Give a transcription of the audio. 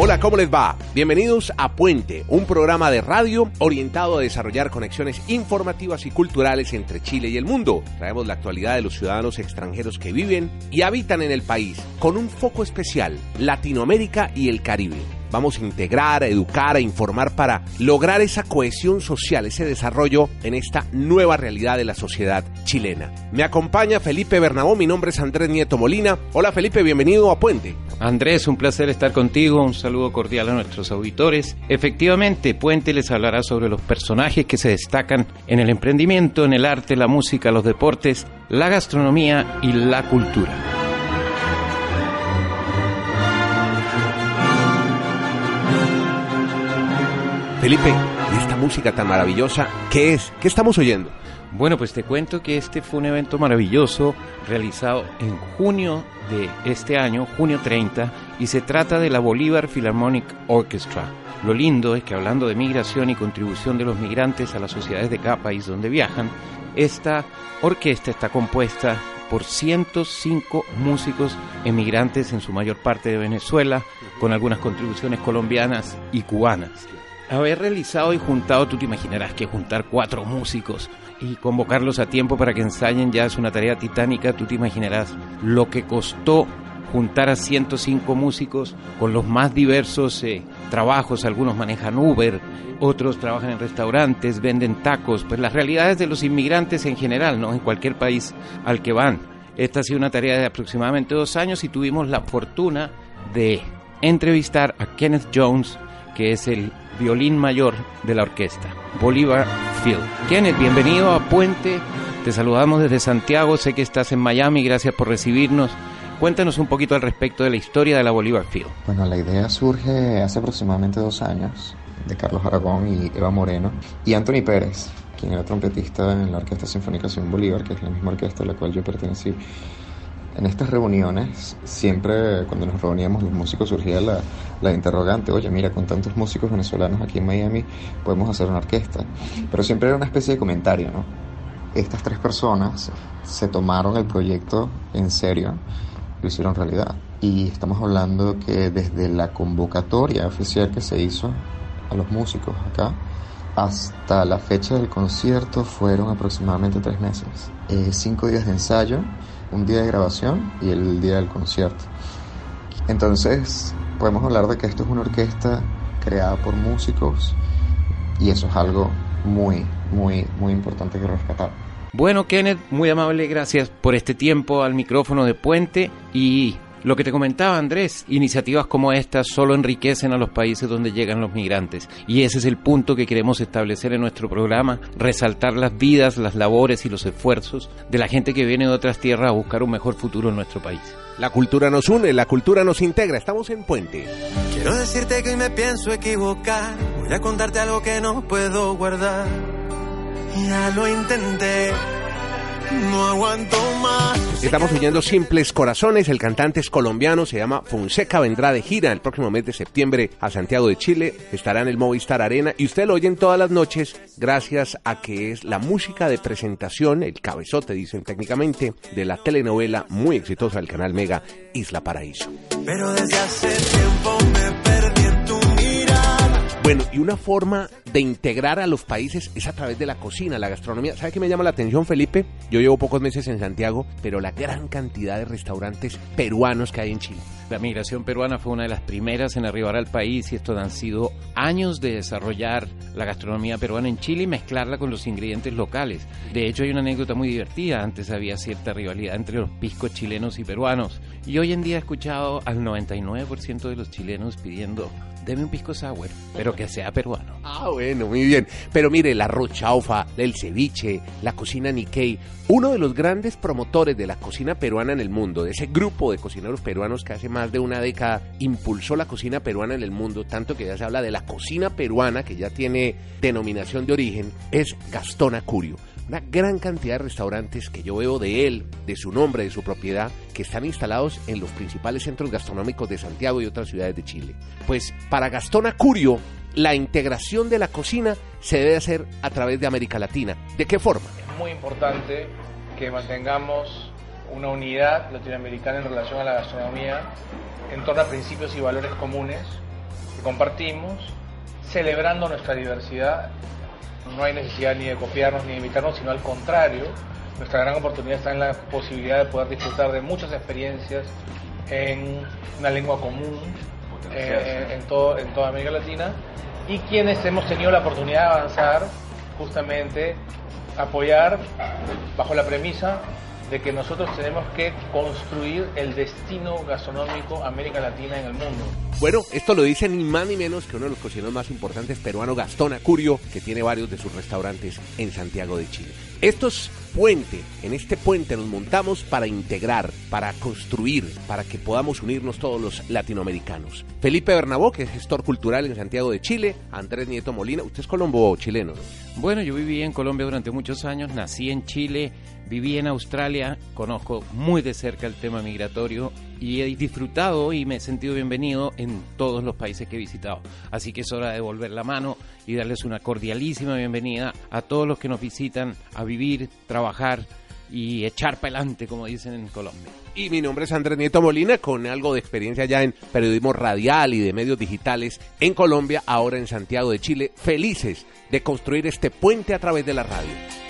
Hola, ¿cómo les va? Bienvenidos a Puente, un programa de radio orientado a desarrollar conexiones informativas y culturales entre Chile y el mundo. Traemos la actualidad de los ciudadanos extranjeros que viven y habitan en el país, con un foco especial, Latinoamérica y el Caribe. Vamos a integrar, a educar, a informar para lograr esa cohesión social, ese desarrollo en esta nueva realidad de la sociedad chilena. Me acompaña Felipe Bernabó, mi nombre es Andrés Nieto Molina. Hola Felipe, bienvenido a Puente. Andrés, un placer estar contigo, un saludo cordial a nuestros auditores. Efectivamente, Puente les hablará sobre los personajes que se destacan en el emprendimiento, en el arte, la música, los deportes, la gastronomía y la cultura. Felipe, esta música tan maravillosa, ¿qué es? ¿Qué estamos oyendo? Bueno, pues te cuento que este fue un evento maravilloso realizado en junio de este año, junio 30, y se trata de la Bolívar Philharmonic Orchestra. Lo lindo es que hablando de migración y contribución de los migrantes a las sociedades de cada país donde viajan, esta orquesta está compuesta por 105 músicos emigrantes, en su mayor parte de Venezuela, con algunas contribuciones colombianas y cubanas. Haber realizado y juntado, tú te imaginarás que juntar cuatro músicos y convocarlos a tiempo para que ensayen ya es una tarea titánica, tú te imaginarás lo que costó juntar a 105 músicos con los más diversos eh, trabajos, algunos manejan Uber, otros trabajan en restaurantes, venden tacos, pues las realidades de los inmigrantes en general, ¿no? En cualquier país al que van. Esta ha sido una tarea de aproximadamente dos años y tuvimos la fortuna de entrevistar a Kenneth Jones, que es el violín mayor de la orquesta, Bolívar Field. Kenneth, bienvenido a Puente. Te saludamos desde Santiago. Sé que estás en Miami. Gracias por recibirnos. Cuéntanos un poquito al respecto de la historia de la Bolívar Field. Bueno, la idea surge hace aproximadamente dos años de Carlos Aragón y Eva Moreno y Anthony Pérez, quien era trompetista en la Orquesta Sinfónica Simón Bolívar, que es la misma orquesta a la cual yo pertenecí. En estas reuniones, siempre cuando nos reuníamos los músicos surgía la, la, interrogante, oye, mira, con tantos músicos venezolanos aquí en Miami podemos hacer una orquesta. Pero siempre era una especie de comentario, ¿no? Estas tres personas se tomaron el proyecto en serio, lo hicieron realidad. Y estamos hablando que desde la convocatoria oficial que se hizo a los músicos acá, hasta la fecha del concierto fueron aproximadamente tres meses. Eh, cinco días de ensayo, un día de grabación y el día del concierto. Entonces, podemos hablar de que esto es una orquesta creada por músicos y eso es algo muy, muy, muy importante que rescatar. Bueno, Kenneth, muy amable, gracias por este tiempo al micrófono de Puente y lo que te comentaba Andrés, iniciativas como estas solo enriquecen a los países donde llegan los migrantes y ese es el punto que queremos establecer en nuestro programa, resaltar las vidas, las labores y los esfuerzos de la gente que viene de otras tierras a buscar un mejor futuro en nuestro país. La cultura nos une, la cultura nos integra, estamos en Puente. Quiero decirte que hoy me pienso equivocar, voy a contarte algo que no puedo guardar. Ya lo intenté no aguanto más. Estamos oyendo Simples Corazones. El cantante es colombiano, se llama Fonseca. Vendrá de gira el próximo mes de septiembre a Santiago de Chile. Estará en el Movistar Arena y usted lo oyen todas las noches gracias a que es la música de presentación, el cabezote, dicen técnicamente, de la telenovela muy exitosa del canal Mega Isla Paraíso. Pero desde hace tiempo bueno, y una forma de integrar a los países es a través de la cocina, la gastronomía. ¿Sabe qué me llama la atención, Felipe? Yo llevo pocos meses en Santiago, pero la gran cantidad de restaurantes peruanos que hay en Chile. La migración peruana fue una de las primeras en arribar al país y esto han sido años de desarrollar la gastronomía peruana en Chile y mezclarla con los ingredientes locales. De hecho, hay una anécdota muy divertida. Antes había cierta rivalidad entre los piscos chilenos y peruanos. Y hoy en día he escuchado al 99% de los chilenos pidiendo deme un pisco sour, pero que sea peruano. Ah, bueno, muy bien. Pero mire, la rochaufa, el ceviche, la cocina Nikkei, uno de los grandes promotores de la cocina peruana en el mundo, de ese grupo de cocineros peruanos que hace más de una década impulsó la cocina peruana en el mundo, tanto que ya se habla de la cocina peruana, que ya tiene denominación de origen, es Gastón Acurio una gran cantidad de restaurantes que yo veo de él, de su nombre, de su propiedad, que están instalados en los principales centros gastronómicos de Santiago y otras ciudades de Chile. Pues para Gastón Acurio, la integración de la cocina se debe hacer a través de América Latina. ¿De qué forma? Es muy importante que mantengamos una unidad latinoamericana en relación a la gastronomía en torno a principios y valores comunes que compartimos, celebrando nuestra diversidad. No hay necesidad ni de copiarnos ni de imitarnos, sino al contrario. Nuestra gran oportunidad está en la posibilidad de poder disfrutar de muchas experiencias en una lengua común eh, en, todo, en toda América Latina y quienes hemos tenido la oportunidad de avanzar justamente apoyar bajo la premisa de que nosotros tenemos que construir el destino gastronómico América Latina en el mundo. Bueno, esto lo dice ni más ni menos que uno de los cocineros más importantes peruano, Gastón Acurio, que tiene varios de sus restaurantes en Santiago de Chile. Esto es puente. En este puente nos montamos para integrar, para construir, para que podamos unirnos todos los latinoamericanos. Felipe Bernabó, que es gestor cultural en Santiago de Chile, Andrés Nieto Molina, usted es colombo chileno, ¿no? Bueno, yo viví en Colombia durante muchos años, nací en Chile, viví en Australia, conozco muy de cerca el tema migratorio y he disfrutado y me he sentido bienvenido en todos los países que he visitado. Así que es hora de volver la mano y darles una cordialísima bienvenida a todos los que nos visitan a vivir, trabajar y echar para adelante, como dicen en Colombia. Y mi nombre es Andrés Nieto Molina, con algo de experiencia ya en periodismo radial y de medios digitales en Colombia, ahora en Santiago de Chile, felices de construir este puente a través de la radio.